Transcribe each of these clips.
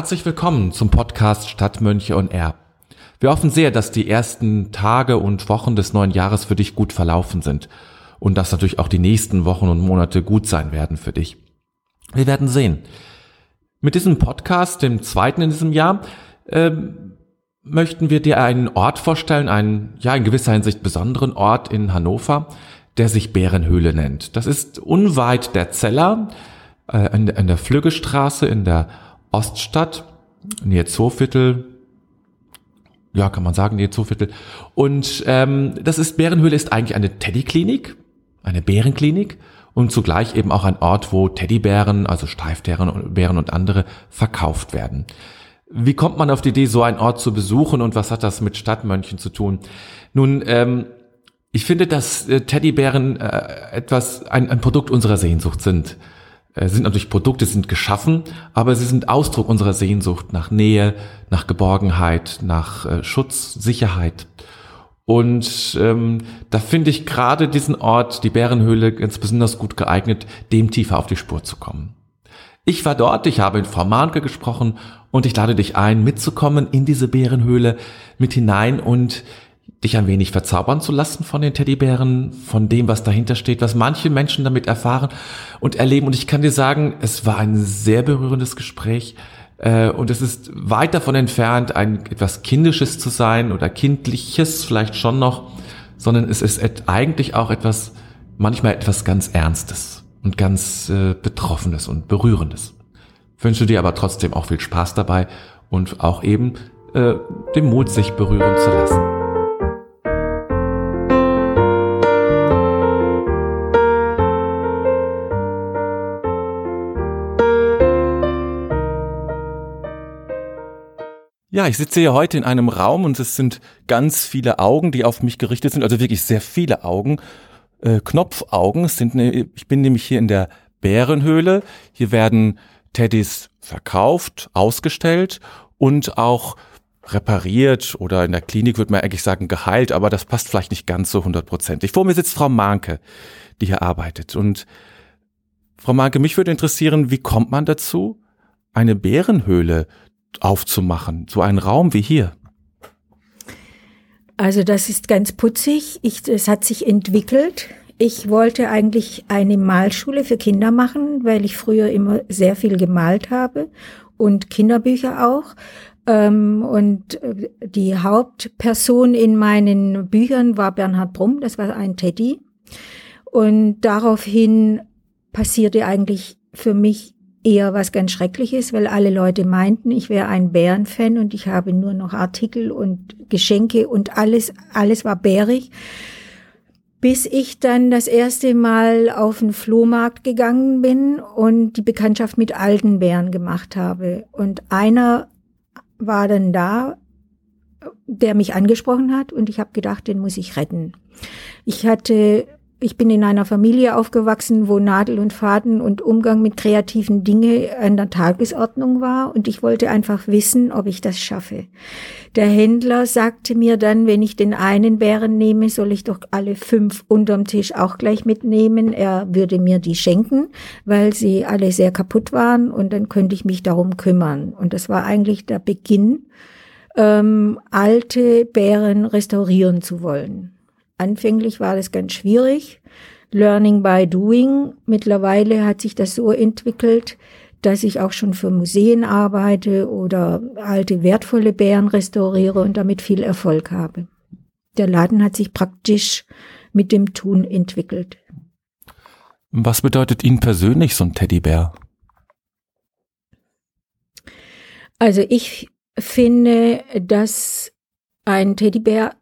Herzlich willkommen zum Podcast Stadtmönche und R. Wir hoffen sehr, dass die ersten Tage und Wochen des neuen Jahres für dich gut verlaufen sind und dass natürlich auch die nächsten Wochen und Monate gut sein werden für dich. Wir werden sehen. Mit diesem Podcast, dem zweiten in diesem Jahr, äh, möchten wir dir einen Ort vorstellen, einen, ja, in gewisser Hinsicht besonderen Ort in Hannover, der sich Bärenhöhle nennt. Das ist unweit der Zeller, äh, in, in der Flüggestraße in der Oststadt, nähe Zooviertel, ja, kann man sagen, nähe Zooviertel. Und ähm, das ist, Bärenhöhle ist eigentlich eine Teddyklinik, eine Bärenklinik und zugleich eben auch ein Ort, wo Teddybären, also Streifbären und andere verkauft werden. Wie kommt man auf die Idee, so einen Ort zu besuchen und was hat das mit Stadtmönchen zu tun? Nun, ähm, ich finde, dass äh, Teddybären äh, etwas, ein, ein Produkt unserer Sehnsucht sind. Äh, sind natürlich Produkte, sind geschaffen, aber sie sind Ausdruck unserer Sehnsucht nach Nähe, nach Geborgenheit, nach äh, Schutz, Sicherheit. Und ähm, da finde ich gerade diesen Ort, die Bärenhöhle, ganz besonders gut geeignet, dem tiefer auf die Spur zu kommen. Ich war dort, ich habe in Frau Mahnke gesprochen und ich lade dich ein, mitzukommen in diese Bärenhöhle mit hinein und dich ein wenig verzaubern zu lassen von den Teddybären, von dem, was dahinter steht, was manche Menschen damit erfahren und erleben. Und ich kann dir sagen, es war ein sehr berührendes Gespräch. Äh, und es ist weit davon entfernt, ein etwas Kindisches zu sein oder Kindliches vielleicht schon noch, sondern es ist eigentlich auch etwas, manchmal etwas ganz Ernstes und ganz äh, Betroffenes und Berührendes. Wünsche dir aber trotzdem auch viel Spaß dabei und auch eben äh, den Mut, sich berühren zu lassen. Ich sitze hier heute in einem Raum und es sind ganz viele Augen, die auf mich gerichtet sind, also wirklich sehr viele Augen, äh, Knopfaugen. Sind, ne, ich bin nämlich hier in der Bärenhöhle. Hier werden Teddys verkauft, ausgestellt und auch repariert oder in der Klinik würde man eigentlich sagen geheilt, aber das passt vielleicht nicht ganz so hundertprozentig. Vor mir sitzt Frau Manke, die hier arbeitet. Und Frau Manke, mich würde interessieren, wie kommt man dazu, eine Bärenhöhle aufzumachen, so einen Raum wie hier? Also das ist ganz putzig. Ich, es hat sich entwickelt. Ich wollte eigentlich eine Malschule für Kinder machen, weil ich früher immer sehr viel gemalt habe und Kinderbücher auch. Ähm, und äh, die Hauptperson in meinen Büchern war Bernhard Brumm, das war ein Teddy. Und daraufhin passierte eigentlich für mich eher was ganz Schreckliches, weil alle Leute meinten, ich wäre ein Bärenfan und ich habe nur noch Artikel und Geschenke und alles, alles war bärig bis ich dann das erste Mal auf den Flohmarkt gegangen bin und die Bekanntschaft mit alten Bären gemacht habe. Und einer war dann da, der mich angesprochen hat und ich habe gedacht, den muss ich retten. Ich hatte ich bin in einer Familie aufgewachsen, wo Nadel und Faden und Umgang mit kreativen Dingen an der Tagesordnung war und ich wollte einfach wissen, ob ich das schaffe. Der Händler sagte mir dann, wenn ich den einen Bären nehme, soll ich doch alle fünf unterm Tisch auch gleich mitnehmen. Er würde mir die schenken, weil sie alle sehr kaputt waren und dann könnte ich mich darum kümmern. Und das war eigentlich der Beginn, ähm, alte Bären restaurieren zu wollen. Anfänglich war das ganz schwierig. Learning by doing. Mittlerweile hat sich das so entwickelt, dass ich auch schon für Museen arbeite oder alte wertvolle Bären restauriere und damit viel Erfolg habe. Der Laden hat sich praktisch mit dem Tun entwickelt. Was bedeutet Ihnen persönlich so ein Teddybär? Also ich finde, dass ein Teddybär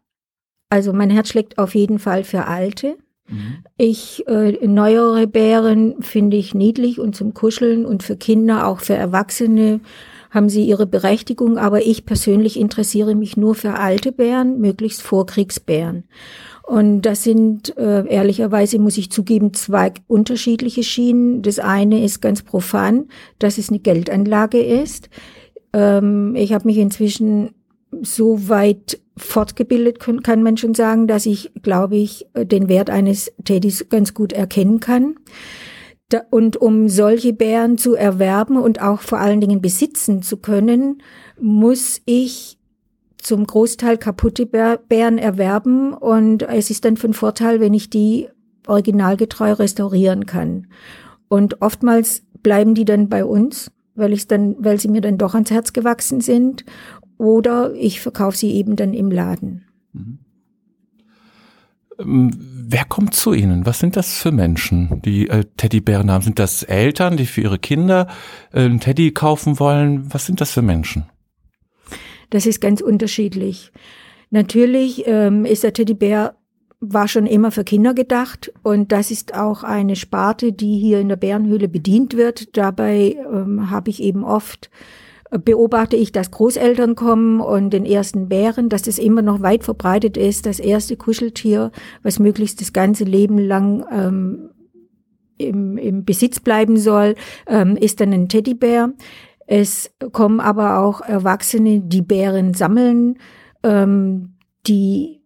also mein Herz schlägt auf jeden Fall für Alte. Mhm. Ich äh, neuere Bären finde ich niedlich und zum Kuscheln und für Kinder, auch für Erwachsene haben sie ihre Berechtigung, aber ich persönlich interessiere mich nur für alte Bären, möglichst Vorkriegsbären. Und das sind äh, ehrlicherweise, muss ich zugeben, zwei unterschiedliche Schienen. Das eine ist ganz profan, dass es eine Geldanlage ist. Ähm, ich habe mich inzwischen so weit fortgebildet, kann man schon sagen, dass ich, glaube ich, den Wert eines Teddys ganz gut erkennen kann. Und um solche Bären zu erwerben und auch vor allen Dingen besitzen zu können, muss ich zum Großteil kaputte Bären erwerben und es ist dann von Vorteil, wenn ich die originalgetreu restaurieren kann. Und oftmals bleiben die dann bei uns, weil ich dann, weil sie mir dann doch ans Herz gewachsen sind, oder ich verkaufe sie eben dann im Laden. Mhm. Ähm, wer kommt zu Ihnen? Was sind das für Menschen, die äh, Teddybären haben? Sind das Eltern, die für ihre Kinder äh, einen Teddy kaufen wollen? Was sind das für Menschen? Das ist ganz unterschiedlich. Natürlich ähm, ist der Teddybär war schon immer für Kinder gedacht und das ist auch eine Sparte, die hier in der Bärenhöhle bedient wird. Dabei ähm, habe ich eben oft beobachte ich, dass Großeltern kommen und den ersten Bären, dass es immer noch weit verbreitet ist, das erste Kuscheltier, was möglichst das ganze Leben lang ähm, im, im Besitz bleiben soll, ähm, ist dann ein Teddybär. Es kommen aber auch Erwachsene, die Bären sammeln, ähm, die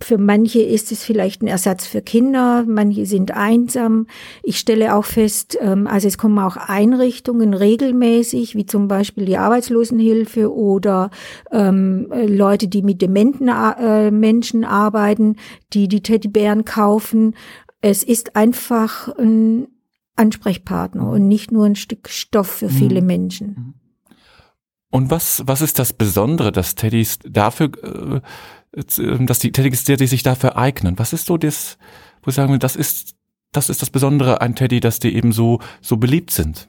für manche ist es vielleicht ein Ersatz für Kinder, manche sind einsam. Ich stelle auch fest, ähm, also es kommen auch Einrichtungen regelmäßig, wie zum Beispiel die Arbeitslosenhilfe oder ähm, Leute, die mit dementen äh, Menschen arbeiten, die die Teddybären kaufen. Es ist einfach ein Ansprechpartner und nicht nur ein Stück Stoff für viele mhm. Menschen. Mhm. Und was, was ist das Besondere, dass Teddys dafür, äh, äh dass die Teddys die sich dafür eignen? Was ist so das, wo sagen wir, das ist, das ist das Besondere an Teddy, dass die eben so, so beliebt sind?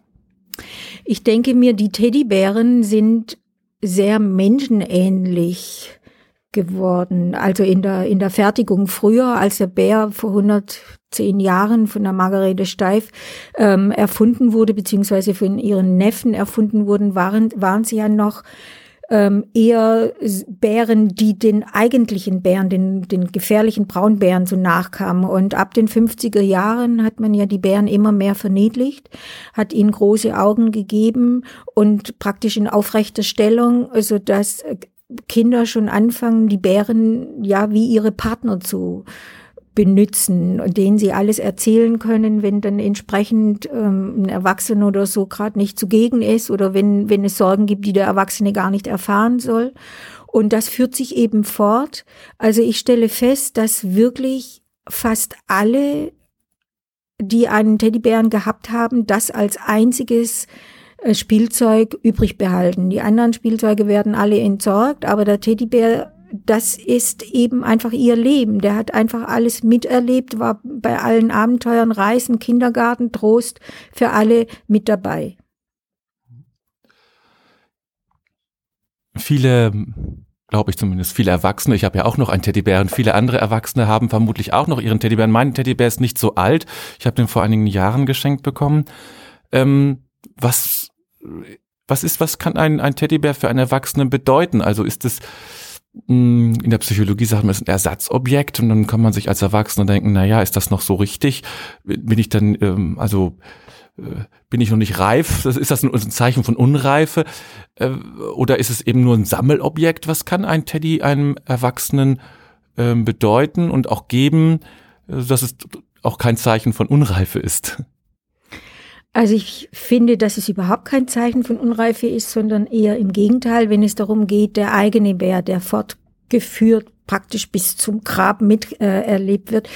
Ich denke mir, die Teddybären sind sehr menschenähnlich geworden. Also in der, in der Fertigung früher, als der Bär vor 110 Jahren von der Margarete Steif ähm, erfunden wurde, beziehungsweise von ihren Neffen erfunden wurden, waren, waren sie ja noch ähm, eher Bären, die den eigentlichen Bären, den, den gefährlichen Braunbären so nachkamen. Und ab den 50er Jahren hat man ja die Bären immer mehr verniedlicht, hat ihnen große Augen gegeben und praktisch in aufrechter Stellung, also dass Kinder schon anfangen, die Bären ja wie ihre Partner zu benutzen und denen sie alles erzählen können, wenn dann entsprechend ähm, ein Erwachsener oder so gerade nicht zugegen ist oder wenn, wenn es Sorgen gibt, die der Erwachsene gar nicht erfahren soll. Und das führt sich eben fort. Also ich stelle fest, dass wirklich fast alle, die einen Teddybären gehabt haben, das als einziges äh, Spielzeug übrig behalten. Die anderen Spielzeuge werden alle entsorgt, aber der Teddybär, das ist eben einfach ihr Leben. Der hat einfach alles miterlebt, war bei allen Abenteuern, Reisen, Kindergarten, Trost für alle mit dabei. Viele glaube ich zumindest, viele Erwachsene, ich habe ja auch noch einen Teddybär und viele andere Erwachsene haben vermutlich auch noch ihren Teddybären. Mein Teddybär ist nicht so alt, ich habe den vor einigen Jahren geschenkt bekommen. Ähm, was was ist, was kann ein, ein Teddybär für einen Erwachsenen bedeuten? Also ist es in der Psychologie sagt man, es ist ein Ersatzobjekt und dann kann man sich als Erwachsener denken, na ja, ist das noch so richtig? Bin ich dann, ähm, also äh, bin ich noch nicht reif? Ist das ein, Zeichen von Unreife? Äh, oder ist es eben nur ein Sammelobjekt? Was kann ein Teddy einem Erwachsenen äh, bedeuten und auch geben, äh, dass es auch kein Zeichen von Unreife ist? Also ich finde, dass es überhaupt kein Zeichen von Unreife ist, sondern eher im Gegenteil, wenn es darum geht, der eigene Bär, der fortgeführt praktisch bis zum Grab mit äh, erlebt wird.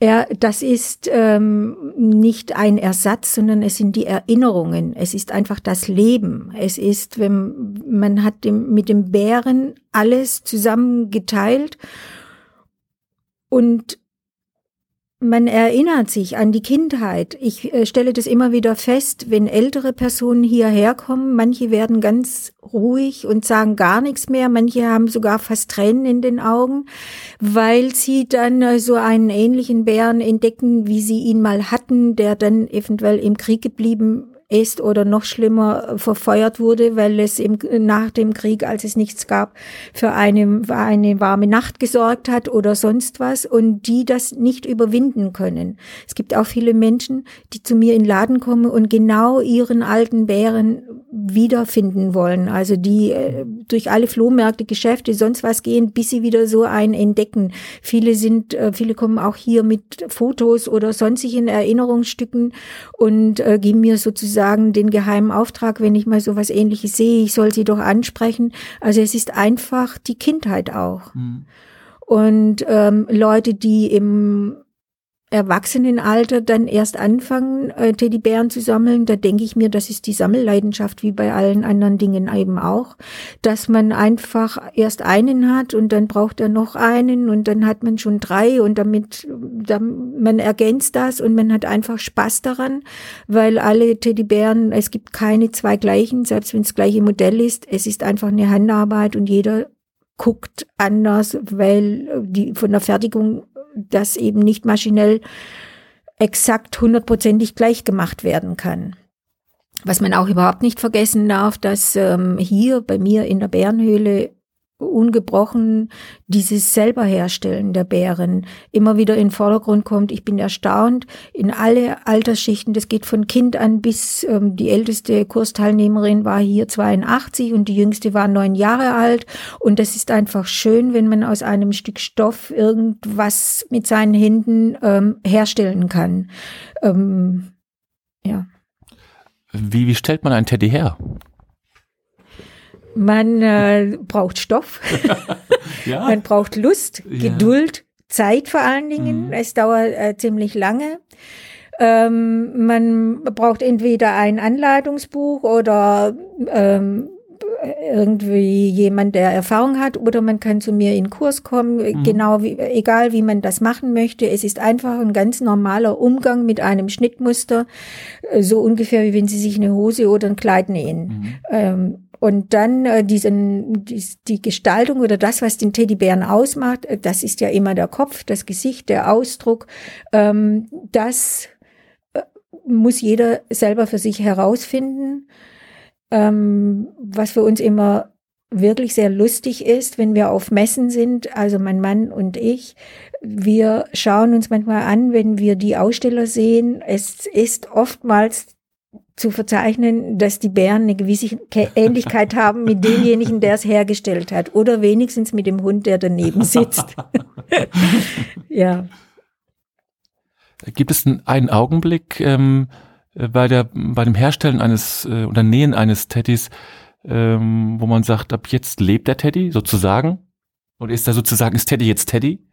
Er, das ist ähm, nicht ein Ersatz, sondern es sind die Erinnerungen. Es ist einfach das Leben. Es ist, wenn man hat dem, mit dem Bären alles zusammen geteilt und man erinnert sich an die Kindheit. Ich äh, stelle das immer wieder fest, wenn ältere Personen hierher kommen. Manche werden ganz ruhig und sagen gar nichts mehr. Manche haben sogar fast Tränen in den Augen, weil sie dann äh, so einen ähnlichen Bären entdecken, wie sie ihn mal hatten, der dann eventuell im Krieg geblieben ist oder noch schlimmer verfeuert wurde, weil es im, nach dem Krieg, als es nichts gab, für eine, eine warme Nacht gesorgt hat oder sonst was und die das nicht überwinden können. Es gibt auch viele Menschen, die zu mir in den Laden kommen und genau ihren alten Bären wiederfinden wollen. Also die äh, durch alle Flohmärkte, Geschäfte, sonst was gehen, bis sie wieder so einen entdecken. Viele sind, äh, viele kommen auch hier mit Fotos oder sonstigen Erinnerungsstücken und äh, geben mir sozusagen den geheimen Auftrag, wenn ich mal so was ähnliches sehe, ich soll sie doch ansprechen. Also es ist einfach die Kindheit auch. Mhm. Und ähm, Leute, die im Erwachsenenalter dann erst anfangen, äh, Teddybären zu sammeln, da denke ich mir, das ist die Sammelleidenschaft wie bei allen anderen Dingen eben auch, dass man einfach erst einen hat und dann braucht er noch einen und dann hat man schon drei und damit, dann, man ergänzt das und man hat einfach Spaß daran, weil alle Teddybären, es gibt keine zwei gleichen, selbst wenn es gleiche Modell ist, es ist einfach eine Handarbeit und jeder guckt anders, weil die von der Fertigung das eben nicht maschinell exakt hundertprozentig gleich gemacht werden kann. Was man auch überhaupt nicht vergessen darf, dass ähm, hier bei mir in der Bärenhöhle ungebrochen dieses selber herstellen der Bären immer wieder in den Vordergrund kommt. Ich bin erstaunt in alle Altersschichten. Das geht von Kind an bis ähm, die älteste Kursteilnehmerin war hier 82 und die jüngste war neun Jahre alt. Und das ist einfach schön, wenn man aus einem Stück Stoff irgendwas mit seinen Händen ähm, herstellen kann. Ähm, ja. Wie, wie stellt man einen Teddy her? Man äh, braucht Stoff, ja. man braucht Lust, ja. Geduld, Zeit vor allen Dingen. Mhm. Es dauert äh, ziemlich lange. Ähm, man braucht entweder ein Anleitungsbuch oder ähm, irgendwie jemand, der Erfahrung hat, oder man kann zu mir in Kurs kommen, mhm. genau wie, egal wie man das machen möchte. Es ist einfach ein ganz normaler Umgang mit einem Schnittmuster, äh, so ungefähr wie wenn Sie sich eine Hose oder ein Kleid nähen. Mhm. Ähm, und dann äh, diesen, die, die Gestaltung oder das, was den Teddybären ausmacht, äh, das ist ja immer der Kopf, das Gesicht, der Ausdruck. Ähm, das äh, muss jeder selber für sich herausfinden. Ähm, was für uns immer wirklich sehr lustig ist, wenn wir auf Messen sind, also mein Mann und ich, wir schauen uns manchmal an, wenn wir die Aussteller sehen. Es ist oftmals zu verzeichnen, dass die Bären eine gewisse Ähnlichkeit haben mit demjenigen, der es hergestellt hat. Oder wenigstens mit dem Hund, der daneben sitzt. ja. Gibt es einen Augenblick ähm, bei, der, bei dem Herstellen eines äh, oder Nähen eines Teddys, ähm, wo man sagt, ab jetzt lebt der Teddy sozusagen? Oder ist da sozusagen, ist Teddy jetzt Teddy?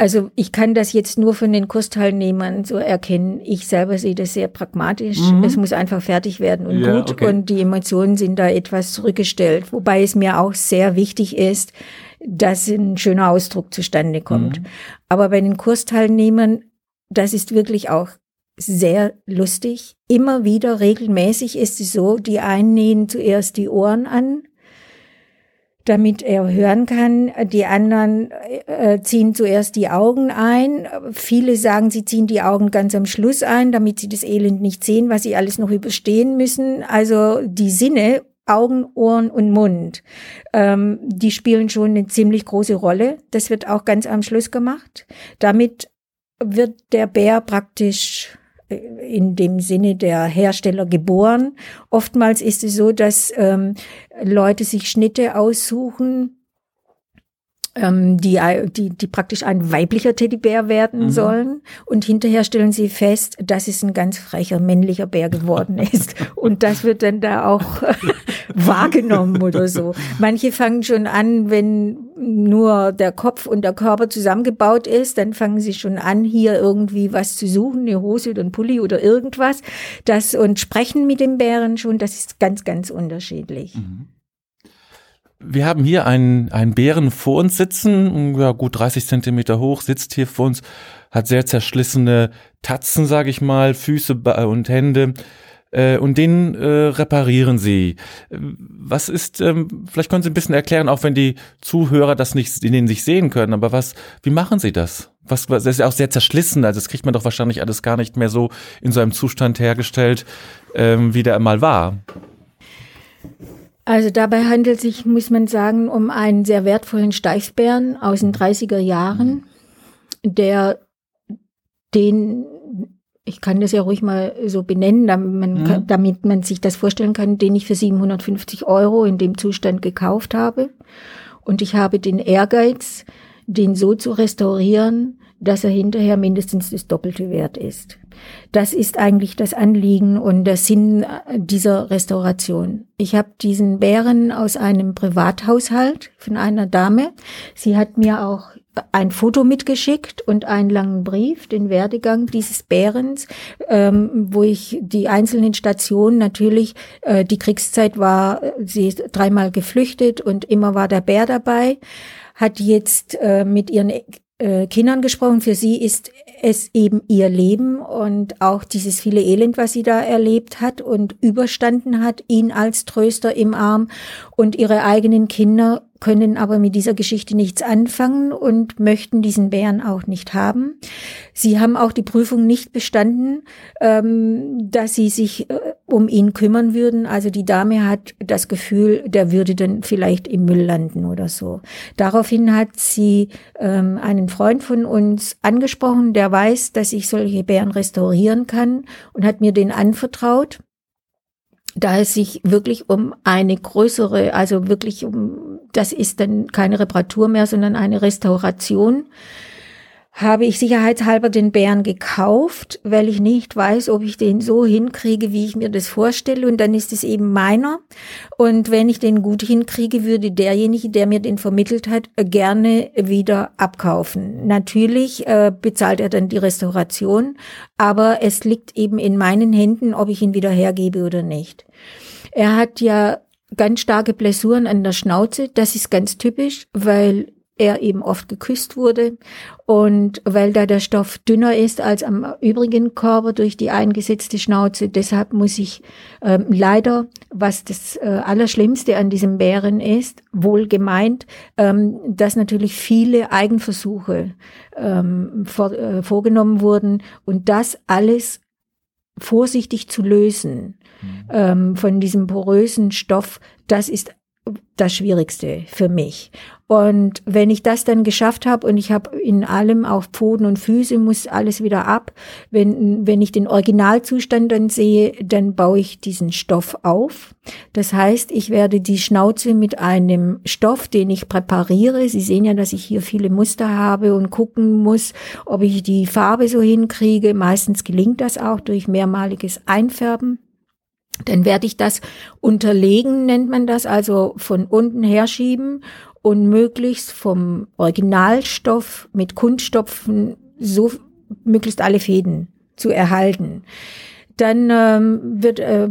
Also ich kann das jetzt nur von den Kursteilnehmern so erkennen. Ich selber sehe das sehr pragmatisch. Mhm. Es muss einfach fertig werden und ja, gut. Okay. Und die Emotionen sind da etwas zurückgestellt. Wobei es mir auch sehr wichtig ist, dass ein schöner Ausdruck zustande kommt. Mhm. Aber bei den Kursteilnehmern, das ist wirklich auch sehr lustig. Immer wieder regelmäßig ist es so, die einen nähen zuerst die Ohren an damit er hören kann. Die anderen äh, ziehen zuerst die Augen ein. Viele sagen, sie ziehen die Augen ganz am Schluss ein, damit sie das Elend nicht sehen, was sie alles noch überstehen müssen. Also die Sinne, Augen, Ohren und Mund, ähm, die spielen schon eine ziemlich große Rolle. Das wird auch ganz am Schluss gemacht. Damit wird der Bär praktisch in dem Sinne der Hersteller geboren. Oftmals ist es so, dass ähm, Leute sich Schnitte aussuchen, ähm, die, die, die praktisch ein weiblicher Teddybär werden mhm. sollen. Und hinterher stellen sie fest, dass es ein ganz frecher männlicher Bär geworden ist. Und das wird dann da auch wahrgenommen oder so. Manche fangen schon an, wenn nur der Kopf und der Körper zusammengebaut ist, dann fangen sie schon an, hier irgendwie was zu suchen, eine Hose oder ein Pulli oder irgendwas. Das und sprechen mit dem Bären schon, das ist ganz, ganz unterschiedlich. Mhm. Wir haben hier einen, einen Bären vor uns sitzen, ja, gut 30 Zentimeter hoch, sitzt hier vor uns, hat sehr zerschlissene Tatzen, sage ich mal, Füße und Hände. Äh, und den äh, reparieren Sie. Was ist, ähm, vielleicht können Sie ein bisschen erklären, auch wenn die Zuhörer das nicht in den sich sehen können, aber was, wie machen Sie das? Was, was das ist ja auch sehr zerschlissen, also das kriegt man doch wahrscheinlich alles gar nicht mehr so in so einem Zustand hergestellt, ähm, wie der mal war. Also dabei handelt es sich, muss man sagen, um einen sehr wertvollen Steichbären aus den 30er Jahren, der den, ich kann das ja ruhig mal so benennen, damit man, mhm. kann, damit man sich das vorstellen kann, den ich für 750 Euro in dem Zustand gekauft habe. Und ich habe den Ehrgeiz, den so zu restaurieren, dass er hinterher mindestens das Doppelte wert ist. Das ist eigentlich das Anliegen und der Sinn dieser Restauration. Ich habe diesen Bären aus einem Privathaushalt von einer Dame. Sie hat mir auch ein Foto mitgeschickt und einen langen Brief, den Werdegang dieses Bärens, ähm, wo ich die einzelnen Stationen natürlich, äh, die Kriegszeit war, sie ist dreimal geflüchtet und immer war der Bär dabei, hat jetzt äh, mit ihren äh, Kindern gesprochen. Für sie ist es eben ihr Leben und auch dieses viele Elend, was sie da erlebt hat und überstanden hat, ihn als Tröster im Arm und ihre eigenen Kinder können aber mit dieser Geschichte nichts anfangen und möchten diesen Bären auch nicht haben. Sie haben auch die Prüfung nicht bestanden, ähm, dass sie sich äh, um ihn kümmern würden. Also die Dame hat das Gefühl, der würde dann vielleicht im Müll landen oder so. Daraufhin hat sie ähm, einen Freund von uns angesprochen, der weiß, dass ich solche Bären restaurieren kann und hat mir den anvertraut da es sich wirklich um eine größere, also wirklich um, das ist dann keine Reparatur mehr, sondern eine Restauration habe ich sicherheitshalber den Bären gekauft, weil ich nicht weiß, ob ich den so hinkriege, wie ich mir das vorstelle. Und dann ist es eben meiner. Und wenn ich den gut hinkriege, würde derjenige, der mir den vermittelt hat, gerne wieder abkaufen. Natürlich äh, bezahlt er dann die Restauration, aber es liegt eben in meinen Händen, ob ich ihn wieder hergebe oder nicht. Er hat ja ganz starke Blessuren an der Schnauze. Das ist ganz typisch, weil er eben oft geküsst wurde und weil da der Stoff dünner ist als am übrigen Körper durch die eingesetzte Schnauze. Deshalb muss ich ähm, leider, was das äh, Allerschlimmste an diesem Bären ist, wohl gemeint, ähm, dass natürlich viele Eigenversuche ähm, vor, äh, vorgenommen wurden und das alles vorsichtig zu lösen mhm. ähm, von diesem porösen Stoff, das ist das Schwierigste für mich. Und wenn ich das dann geschafft habe und ich habe in allem auf Pfoten und Füße muss alles wieder ab, wenn, wenn ich den Originalzustand dann sehe, dann baue ich diesen Stoff auf. Das heißt, ich werde die Schnauze mit einem Stoff, den ich präpariere. Sie sehen ja, dass ich hier viele Muster habe und gucken muss, ob ich die Farbe so hinkriege. Meistens gelingt das auch durch mehrmaliges Einfärben. Dann werde ich das unterlegen, nennt man das, also von unten herschieben und möglichst vom Originalstoff mit Kunststopfen so möglichst alle Fäden zu erhalten. Dann ähm, wird äh,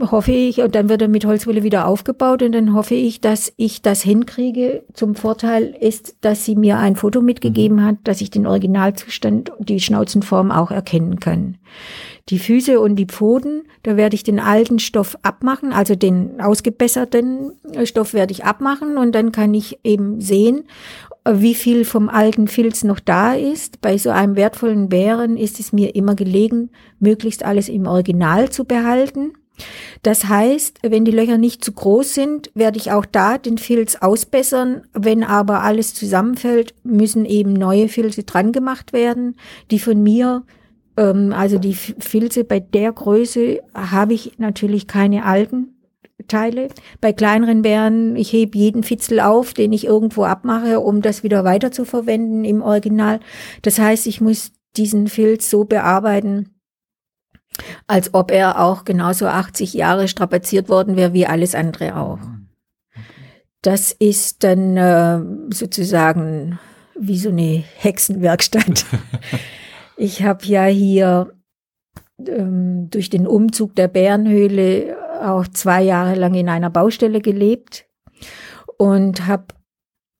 hoffe ich, und dann wird er mit Holzwolle wieder aufgebaut und dann hoffe ich, dass ich das hinkriege. Zum Vorteil ist, dass sie mir ein Foto mitgegeben hat, dass ich den Originalzustand, die Schnauzenform auch erkennen kann. Die Füße und die Pfoten, da werde ich den alten Stoff abmachen, also den ausgebesserten Stoff werde ich abmachen und dann kann ich eben sehen, wie viel vom alten Filz noch da ist. Bei so einem wertvollen Bären ist es mir immer gelegen, möglichst alles im Original zu behalten. Das heißt, wenn die Löcher nicht zu groß sind, werde ich auch da den Filz ausbessern. Wenn aber alles zusammenfällt, müssen eben neue Filze dran gemacht werden, die von mir, ähm, also die Filze bei der Größe habe ich natürlich keine alten Teile. Bei kleineren Bären, ich hebe jeden Fitzel auf, den ich irgendwo abmache, um das wieder weiter zu verwenden im Original. Das heißt, ich muss diesen Filz so bearbeiten, als ob er auch genauso 80 Jahre strapaziert worden wäre wie alles andere auch. Das ist dann äh, sozusagen wie so eine Hexenwerkstatt. ich habe ja hier ähm, durch den Umzug der Bärenhöhle auch zwei Jahre lang in einer Baustelle gelebt und habe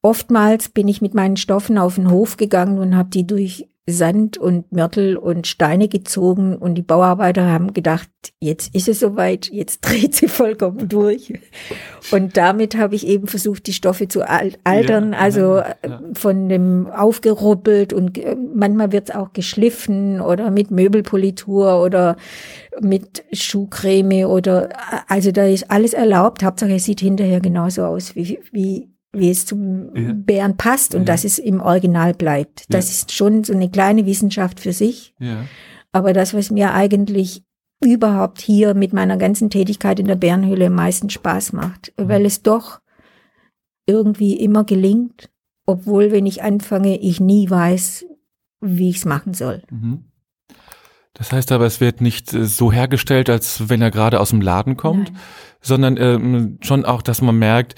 oftmals bin ich mit meinen Stoffen auf den Hof gegangen und habe die durch Sand und Mörtel und Steine gezogen und die Bauarbeiter haben gedacht, jetzt ist es soweit, jetzt dreht sie vollkommen durch. Und damit habe ich eben versucht, die Stoffe zu altern, ja, also ja, ja. von dem aufgeruppelt und äh, manchmal wird es auch geschliffen oder mit Möbelpolitur oder mit Schuhcreme oder also da ist alles erlaubt. Hauptsache es sieht hinterher genauso aus wie, wie wie es zum ja. Bären passt und ja. dass es im Original bleibt. Das ja. ist schon so eine kleine Wissenschaft für sich. Ja. Aber das, was mir eigentlich überhaupt hier mit meiner ganzen Tätigkeit in der Bärenhöhle am meisten Spaß macht, mhm. weil es doch irgendwie immer gelingt, obwohl, wenn ich anfange, ich nie weiß, wie ich es machen soll. Mhm. Das heißt aber, es wird nicht äh, so hergestellt, als wenn er gerade aus dem Laden kommt, Nein. sondern ähm, schon auch, dass man merkt,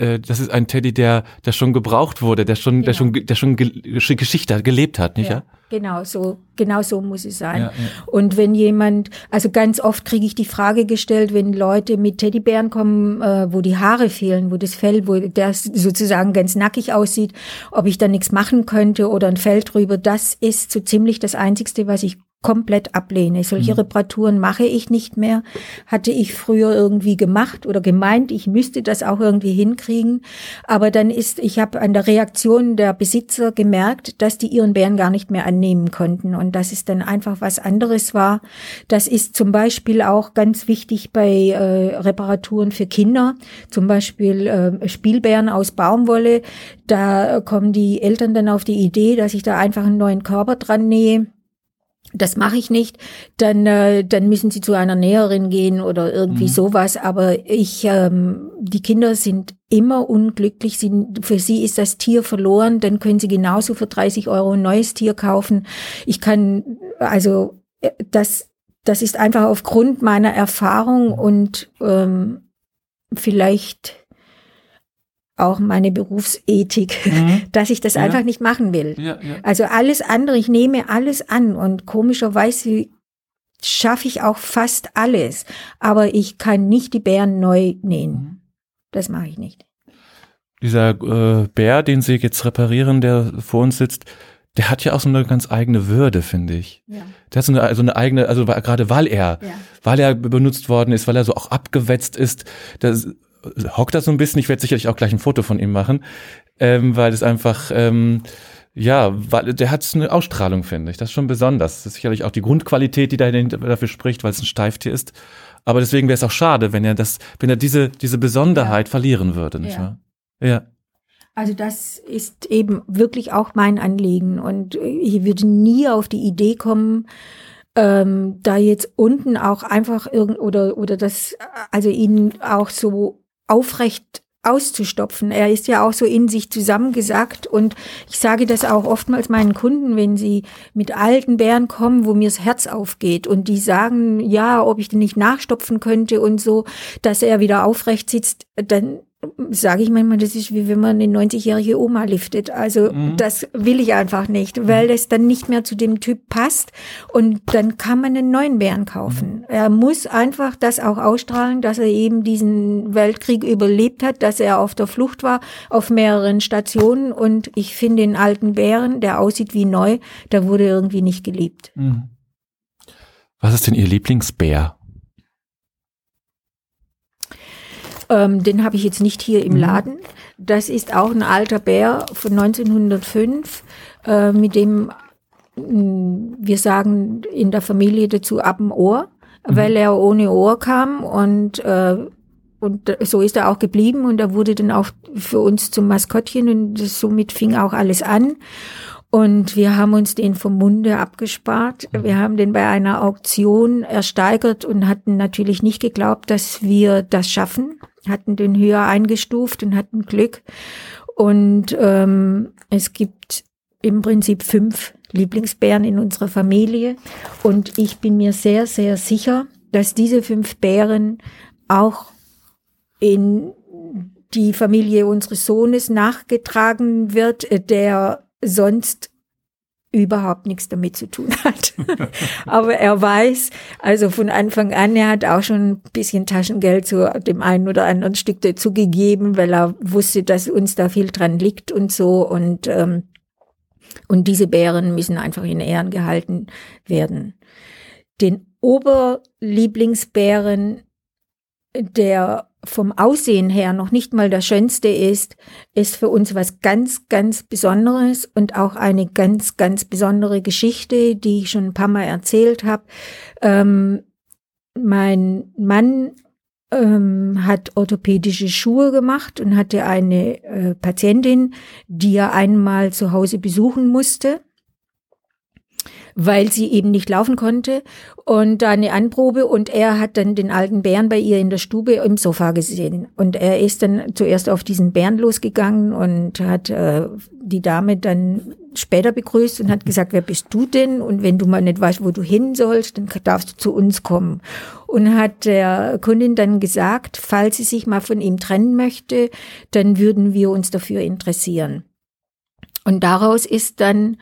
äh, das ist ein Teddy, der, der schon gebraucht wurde, der schon, genau. der schon, der schon Geschichte hat, gelebt hat, nicht ja? ja? Genau so, genau so muss es sein. Ja, ja. Und wenn jemand, also ganz oft kriege ich die Frage gestellt, wenn Leute mit Teddybären kommen, äh, wo die Haare fehlen, wo das Fell, wo das sozusagen ganz nackig aussieht, ob ich da nichts machen könnte oder ein Fell drüber. Das ist so ziemlich das Einzigste, was ich komplett ablehne. Solche mhm. Reparaturen mache ich nicht mehr. Hatte ich früher irgendwie gemacht oder gemeint, ich müsste das auch irgendwie hinkriegen. Aber dann ist, ich habe an der Reaktion der Besitzer gemerkt, dass die ihren Bären gar nicht mehr annehmen konnten und dass es dann einfach was anderes war. Das ist zum Beispiel auch ganz wichtig bei äh, Reparaturen für Kinder. Zum Beispiel äh, Spielbären aus Baumwolle. Da kommen die Eltern dann auf die Idee, dass ich da einfach einen neuen Körper dran nähe das mache ich nicht, dann, äh, dann müssen sie zu einer Näherin gehen oder irgendwie mhm. sowas. Aber ich, ähm, die Kinder sind immer unglücklich. Sie, für sie ist das Tier verloren. Dann können sie genauso für 30 Euro ein neues Tier kaufen. Ich kann, also äh, das, das ist einfach aufgrund meiner Erfahrung und ähm, vielleicht auch meine Berufsethik, mhm. dass ich das ja. einfach nicht machen will. Ja, ja. Also alles andere, ich nehme alles an und komischerweise schaffe ich auch fast alles, aber ich kann nicht die Bären neu nähen. Mhm. Das mache ich nicht. Dieser äh, Bär, den Sie jetzt reparieren, der vor uns sitzt, der hat ja auch so eine ganz eigene Würde, finde ich. Ja. Der hat so eine, so eine eigene, also gerade weil er, ja. weil er benutzt worden ist, weil er so auch abgewetzt ist, das hockt da so ein bisschen. Ich werde sicherlich auch gleich ein Foto von ihm machen, ähm, weil es einfach, ähm, ja, weil der hat eine Ausstrahlung, finde ich. Das ist schon besonders. Das ist sicherlich auch die Grundqualität, die dafür spricht, weil es ein Steiftier ist. Aber deswegen wäre es auch schade, wenn er das, wenn er diese, diese Besonderheit ja. verlieren würde, nicht ja. wahr? Ja. Also das ist eben wirklich auch mein Anliegen und ich würde nie auf die Idee kommen, ähm, da jetzt unten auch einfach irgend oder oder das also ihn auch so aufrecht auszustopfen. Er ist ja auch so in sich zusammengesackt und ich sage das auch oftmals meinen Kunden, wenn sie mit alten Bären kommen, wo mir das Herz aufgeht und die sagen, ja, ob ich den nicht nachstopfen könnte und so, dass er wieder aufrecht sitzt, dann sage ich manchmal, das ist wie wenn man eine 90-jährige Oma liftet. Also mhm. das will ich einfach nicht, weil mhm. es dann nicht mehr zu dem Typ passt und dann kann man einen neuen Bären kaufen. Mhm. Er muss einfach das auch ausstrahlen, dass er eben diesen Weltkrieg überlebt hat, dass er auf der Flucht war, auf mehreren Stationen und ich finde den alten Bären, der aussieht wie neu, der wurde irgendwie nicht geliebt. Mhm. Was ist denn Ihr Lieblingsbär? Ähm, den habe ich jetzt nicht hier im mhm. Laden. Das ist auch ein alter Bär von 1905, äh, mit dem mm, wir sagen in der Familie dazu ab dem Ohr, mhm. weil er ohne Ohr kam und äh, und so ist er auch geblieben und er wurde dann auch für uns zum Maskottchen und somit fing auch alles an. Und wir haben uns den vom Munde abgespart. Mhm. Wir haben den bei einer Auktion ersteigert und hatten natürlich nicht geglaubt, dass wir das schaffen hatten den höher eingestuft und hatten Glück. Und ähm, es gibt im Prinzip fünf Lieblingsbären in unserer Familie. Und ich bin mir sehr, sehr sicher, dass diese fünf Bären auch in die Familie unseres Sohnes nachgetragen wird, der sonst überhaupt nichts damit zu tun hat. Aber er weiß, also von Anfang an, er hat auch schon ein bisschen Taschengeld zu dem einen oder anderen Stück dazu gegeben, weil er wusste, dass uns da viel dran liegt und so. Und ähm, Und diese Bären müssen einfach in Ehren gehalten werden. Den Oberlieblingsbären, der vom Aussehen her noch nicht mal der schönste ist, ist für uns was ganz, ganz Besonderes und auch eine ganz, ganz besondere Geschichte, die ich schon ein paar Mal erzählt habe. Ähm, mein Mann ähm, hat orthopädische Schuhe gemacht und hatte eine äh, Patientin, die er einmal zu Hause besuchen musste weil sie eben nicht laufen konnte und da eine Anprobe und er hat dann den alten Bären bei ihr in der Stube im Sofa gesehen und er ist dann zuerst auf diesen Bären losgegangen und hat äh, die Dame dann später begrüßt und hat gesagt, wer bist du denn? Und wenn du mal nicht weißt, wo du hin sollst, dann darfst du zu uns kommen. Und hat der Kundin dann gesagt, falls sie sich mal von ihm trennen möchte, dann würden wir uns dafür interessieren. Und daraus ist dann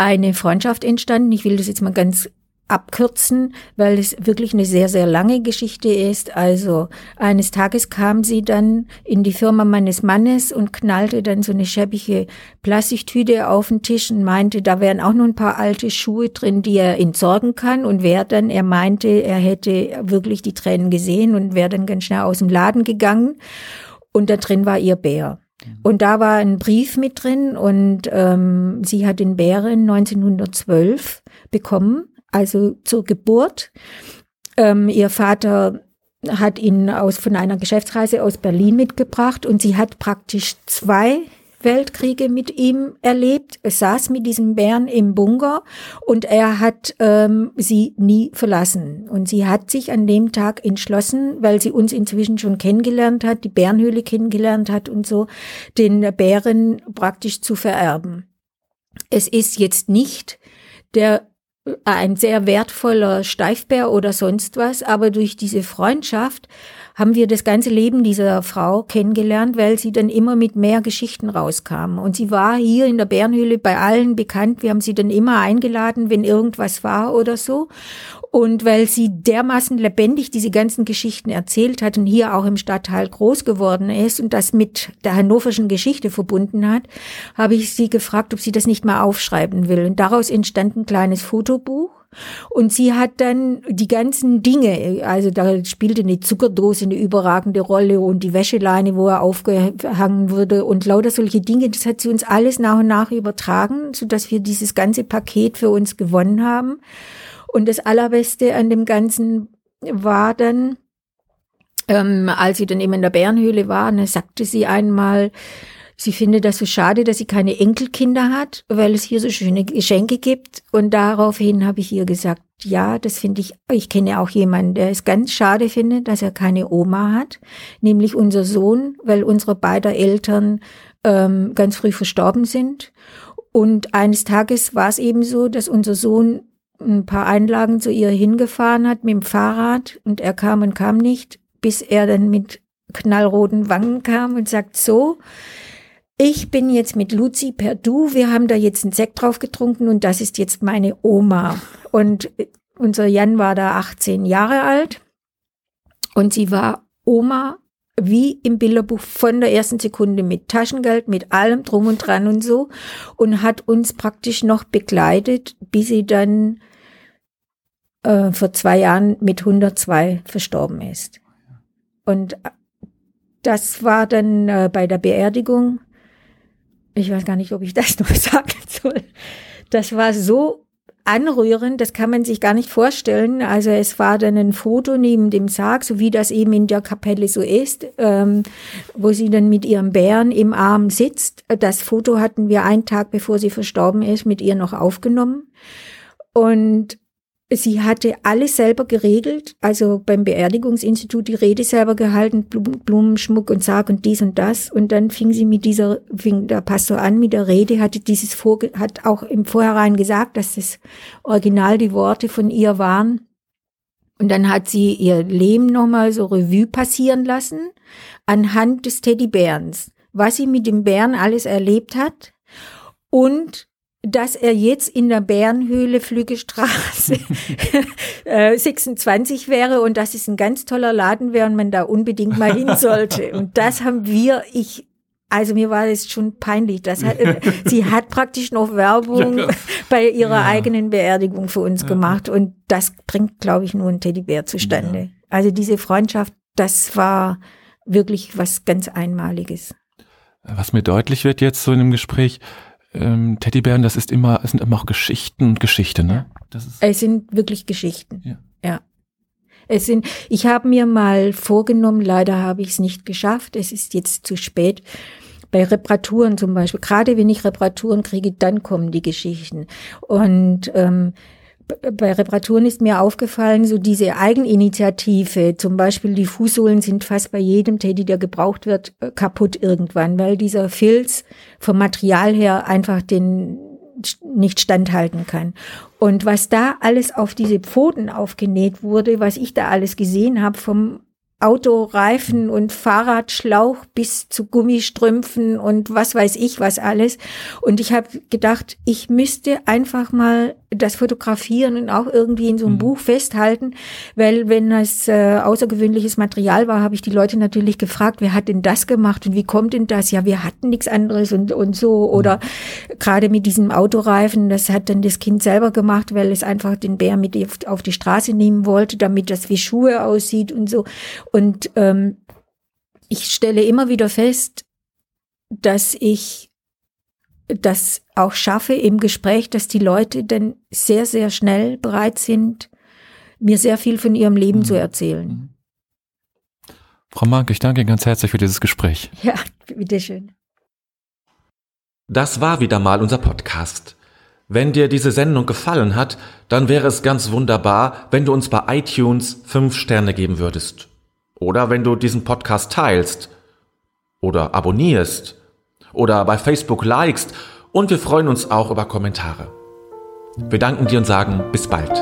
eine Freundschaft entstanden. Ich will das jetzt mal ganz abkürzen, weil es wirklich eine sehr, sehr lange Geschichte ist. Also eines Tages kam sie dann in die Firma meines Mannes und knallte dann so eine schäbige Plastiktüte auf den Tisch und meinte, da wären auch noch ein paar alte Schuhe drin, die er entsorgen kann. Und wer dann, er meinte, er hätte wirklich die Tränen gesehen und wäre dann ganz schnell aus dem Laden gegangen. Und da drin war ihr Bär. Mhm. Und da war ein Brief mit drin und ähm, sie hat den Bären 1912 bekommen, also zur Geburt. Ähm, ihr Vater hat ihn aus, von einer Geschäftsreise aus Berlin mitgebracht und sie hat praktisch zwei Weltkriege mit ihm erlebt. Saß mit diesem Bären im Bunker und er hat ähm, sie nie verlassen. Und sie hat sich an dem Tag entschlossen, weil sie uns inzwischen schon kennengelernt hat, die Bärenhöhle kennengelernt hat und so, den Bären praktisch zu vererben. Es ist jetzt nicht der ein sehr wertvoller Steifbär oder sonst was, aber durch diese Freundschaft haben wir das ganze Leben dieser Frau kennengelernt, weil sie dann immer mit mehr Geschichten rauskam. Und sie war hier in der Bärenhöhle bei allen bekannt. Wir haben sie dann immer eingeladen, wenn irgendwas war oder so. Und weil sie dermaßen lebendig diese ganzen Geschichten erzählt hat und hier auch im Stadtteil groß geworden ist und das mit der hannoverschen Geschichte verbunden hat, habe ich sie gefragt, ob sie das nicht mal aufschreiben will. Und daraus entstand ein kleines Fotobuch und sie hat dann die ganzen Dinge, also da spielte eine Zuckerdose eine überragende Rolle und die Wäscheleine, wo er aufgehangen wurde und lauter solche Dinge, das hat sie uns alles nach und nach übertragen, so dass wir dieses ganze Paket für uns gewonnen haben. Und das Allerbeste an dem Ganzen war dann, ähm, als sie dann eben in der Bärenhöhle war, ne, sagte sie einmal, Sie findet das so schade, dass sie keine Enkelkinder hat, weil es hier so schöne Geschenke gibt. Und daraufhin habe ich ihr gesagt, ja, das finde ich, ich kenne auch jemanden, der es ganz schade findet, dass er keine Oma hat, nämlich unser Sohn, weil unsere beiden Eltern ähm, ganz früh verstorben sind. Und eines Tages war es eben so, dass unser Sohn ein paar Einlagen zu ihr hingefahren hat mit dem Fahrrad und er kam und kam nicht, bis er dann mit knallroten Wangen kam und sagt so, ich bin jetzt mit Luzi per Du, wir haben da jetzt einen Sekt drauf getrunken und das ist jetzt meine Oma. Und unser Jan war da 18 Jahre alt und sie war Oma wie im Bilderbuch von der ersten Sekunde mit Taschengeld, mit allem drum und dran und so und hat uns praktisch noch begleitet, bis sie dann äh, vor zwei Jahren mit 102 verstorben ist. Und das war dann äh, bei der Beerdigung ich weiß gar nicht, ob ich das noch sagen soll. Das war so anrührend, das kann man sich gar nicht vorstellen. Also es war dann ein Foto neben dem Sarg, so wie das eben in der Kapelle so ist, ähm, wo sie dann mit ihrem Bären im Arm sitzt. Das Foto hatten wir einen Tag bevor sie verstorben ist mit ihr noch aufgenommen. Und Sie hatte alles selber geregelt, also beim Beerdigungsinstitut die Rede selber gehalten, Blumenschmuck und Sarg und dies und das. Und dann fing sie mit dieser, fing der Pastor an mit der Rede, hatte dieses vor, hat auch im Vorhinein gesagt, dass das Original die Worte von ihr waren. Und dann hat sie ihr Leben nochmal so Revue passieren lassen, anhand des Teddybärens, was sie mit dem Bären alles erlebt hat und dass er jetzt in der Bärenhöhle Flügestraße 26 äh, wäre und dass es ein ganz toller Laden wäre und man da unbedingt mal hin sollte. Und das haben wir, ich Also mir war es schon peinlich. Das hat, sie hat praktisch noch Werbung ja, bei ihrer ja. eigenen Beerdigung für uns ja. gemacht. Und das bringt, glaube ich, nur ein Teddybär zustande. Also diese Freundschaft, das war wirklich was ganz Einmaliges. Was mir deutlich wird jetzt so in dem Gespräch, ähm, Teddybären, das ist immer, es sind immer auch Geschichten und Geschichte, ne? Das ist es sind wirklich Geschichten. Ja. ja. Es sind, ich habe mir mal vorgenommen, leider habe ich es nicht geschafft, es ist jetzt zu spät. Bei Reparaturen zum Beispiel, gerade wenn ich Reparaturen kriege, dann kommen die Geschichten. Und ähm, bei Reparaturen ist mir aufgefallen, so diese Eigeninitiative, zum Beispiel die Fußsohlen sind fast bei jedem Teddy, der gebraucht wird, kaputt irgendwann, weil dieser Filz vom Material her einfach den nicht standhalten kann. Und was da alles auf diese Pfoten aufgenäht wurde, was ich da alles gesehen habe, vom Autoreifen und Fahrradschlauch bis zu Gummistrümpfen und was weiß ich was alles. Und ich habe gedacht, ich müsste einfach mal das fotografieren und auch irgendwie in so einem mhm. Buch festhalten, weil wenn es äh, außergewöhnliches Material war, habe ich die Leute natürlich gefragt, wer hat denn das gemacht und wie kommt denn das? Ja, wir hatten nichts anderes und, und so. Mhm. Oder gerade mit diesem Autoreifen, das hat dann das Kind selber gemacht, weil es einfach den Bär mit auf die Straße nehmen wollte, damit das wie Schuhe aussieht und so. Und ähm, ich stelle immer wieder fest, dass ich das auch schaffe im Gespräch, dass die Leute dann sehr, sehr schnell bereit sind, mir sehr viel von ihrem Leben mhm. zu erzählen. Mhm. Frau Mank, ich danke Ihnen ganz herzlich für dieses Gespräch. Ja, bitteschön. Das war wieder mal unser Podcast. Wenn dir diese Sendung gefallen hat, dann wäre es ganz wunderbar, wenn du uns bei iTunes fünf Sterne geben würdest. Oder wenn du diesen Podcast teilst. Oder abonnierst oder bei Facebook likest und wir freuen uns auch über Kommentare. Wir danken dir und sagen bis bald.